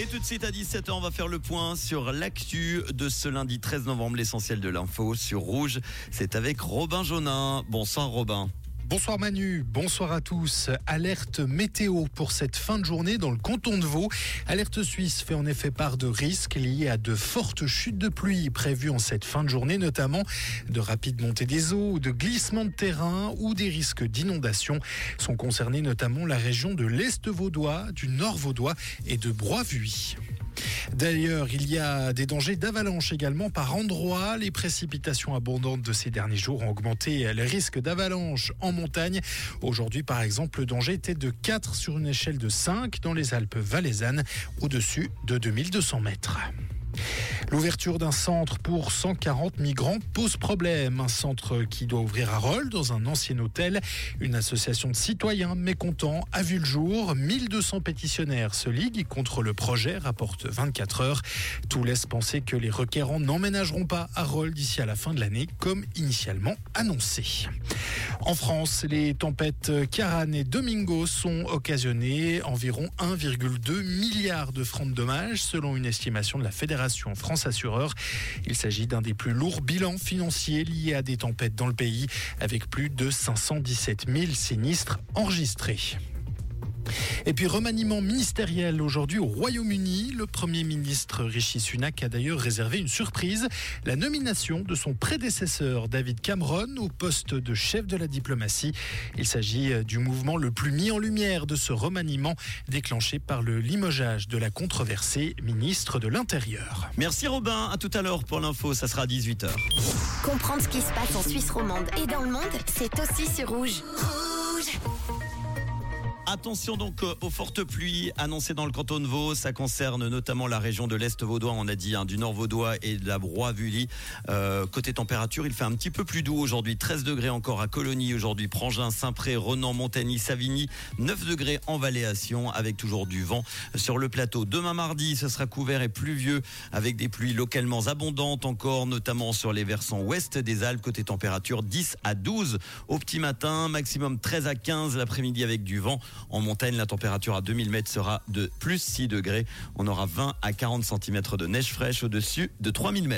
Et tout de suite à 17h, on va faire le point sur l'actu de ce lundi 13 novembre, l'essentiel de l'info sur Rouge. C'est avec Robin Jonin. Bonsoir Robin. Bonsoir Manu, bonsoir à tous. Alerte météo pour cette fin de journée dans le canton de Vaud. Alerte suisse fait en effet part de risques liés à de fortes chutes de pluie prévues en cette fin de journée, notamment de rapides montées des eaux, de glissements de terrain ou des risques d'inondation. Sont concernés notamment la région de l'Est vaudois, du Nord vaudois et de Broivuy. D'ailleurs, il y a des dangers d'avalanche également par endroits. Les précipitations abondantes de ces derniers jours ont augmenté les risques d'avalanche en montagne. Aujourd'hui, par exemple, le danger était de 4 sur une échelle de 5 dans les Alpes valaisannes, au-dessus de 2200 mètres. L'ouverture d'un centre pour 140 migrants pose problème. Un centre qui doit ouvrir à Rolles, dans un ancien hôtel. Une association de citoyens mécontents a vu le jour. 1200 pétitionnaires se liguent contre le projet, rapporte 24 heures. Tout laisse penser que les requérants n'emménageront pas à Rolles d'ici à la fin de l'année, comme initialement annoncé. En France, les tempêtes Karan et Domingo sont occasionnées environ 1,2 milliard de francs de dommages, selon une estimation de la Fédération France Assureur. Il s'agit d'un des plus lourds bilans financiers liés à des tempêtes dans le pays, avec plus de 517 000 sinistres enregistrés. Et puis remaniement ministériel aujourd'hui au Royaume-Uni. Le Premier ministre Rishi Sunak a d'ailleurs réservé une surprise, la nomination de son prédécesseur David Cameron au poste de chef de la diplomatie. Il s'agit euh, du mouvement le plus mis en lumière de ce remaniement déclenché par le limogeage de la controversée ministre de l'Intérieur. Merci Robin, à tout à l'heure pour l'info, ça sera à 18h. Comprendre ce qui se passe en Suisse romande et dans le monde, c'est aussi sur Rouge. Rouge Attention donc euh, aux fortes pluies annoncées dans le canton de Vaud. Ça concerne notamment la région de l'Est vaudois, on a dit, hein, du Nord vaudois et de la Broye-Vully. Euh, côté température, il fait un petit peu plus doux aujourd'hui. 13 degrés encore à Colonie aujourd'hui. Prangin, Saint-Pré, Renan, Montagny, Savigny. 9 degrés en Valéation avec toujours du vent sur le plateau. Demain mardi, ce sera couvert et pluvieux avec des pluies localement abondantes encore, notamment sur les versants ouest des Alpes. Côté température, 10 à 12 au petit matin, maximum 13 à 15 l'après-midi avec du vent. En montagne, la température à 2000 mètres sera de plus 6 degrés. On aura 20 à 40 cm de neige fraîche au-dessus de 3000 mètres.